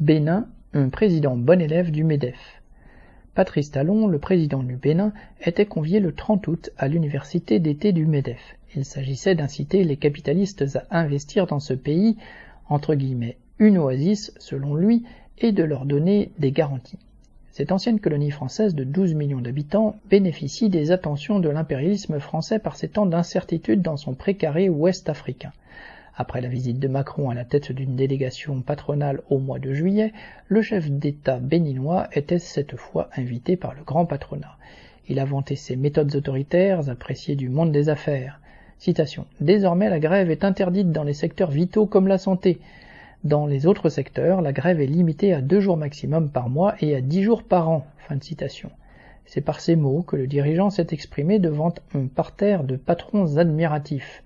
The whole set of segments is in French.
Bénin, un président bon élève du MEDEF. Patrice Talon, le président du Bénin, était convié le 30 août à l'université d'été du MEDEF. Il s'agissait d'inciter les capitalistes à investir dans ce pays, entre guillemets, une oasis selon lui, et de leur donner des garanties. Cette ancienne colonie française de 12 millions d'habitants bénéficie des attentions de l'impérialisme français par ses temps d'incertitude dans son précaré ouest africain. Après la visite de Macron à la tête d'une délégation patronale au mois de juillet, le chef d'État béninois était cette fois invité par le grand patronat. Il a vanté ses méthodes autoritaires, appréciées du monde des affaires. Citation. Désormais, la grève est interdite dans les secteurs vitaux comme la santé. Dans les autres secteurs, la grève est limitée à deux jours maximum par mois et à dix jours par an. Fin de citation. C'est par ces mots que le dirigeant s'est exprimé devant un parterre de patrons admiratifs.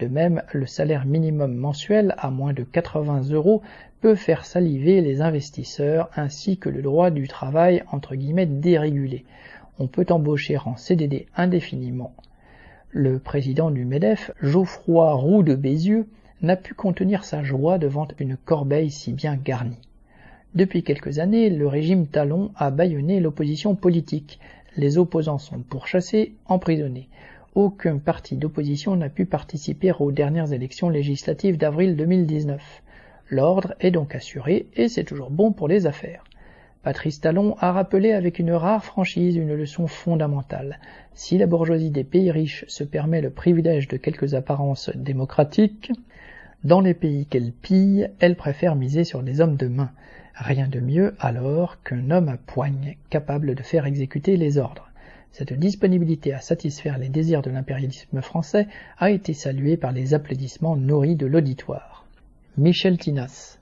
De même, le salaire minimum mensuel à moins de 80 euros peut faire saliver les investisseurs ainsi que le droit du travail entre guillemets dérégulé. On peut embaucher en CDD indéfiniment. Le président du MEDEF, Geoffroy Roux de Bézieux, n'a pu contenir sa joie devant une corbeille si bien garnie. Depuis quelques années, le régime Talon a bâillonné l'opposition politique. Les opposants sont pourchassés, emprisonnés aucun parti d'opposition n'a pu participer aux dernières élections législatives d'avril 2019. L'ordre est donc assuré et c'est toujours bon pour les affaires. Patrice Talon a rappelé avec une rare franchise une leçon fondamentale. Si la bourgeoisie des pays riches se permet le privilège de quelques apparences démocratiques, dans les pays qu'elle pille, elle préfère miser sur des hommes de main. Rien de mieux alors qu'un homme à poigne capable de faire exécuter les ordres. Cette disponibilité à satisfaire les désirs de l'impérialisme français a été saluée par les applaudissements nourris de l'auditoire. Michel Tinas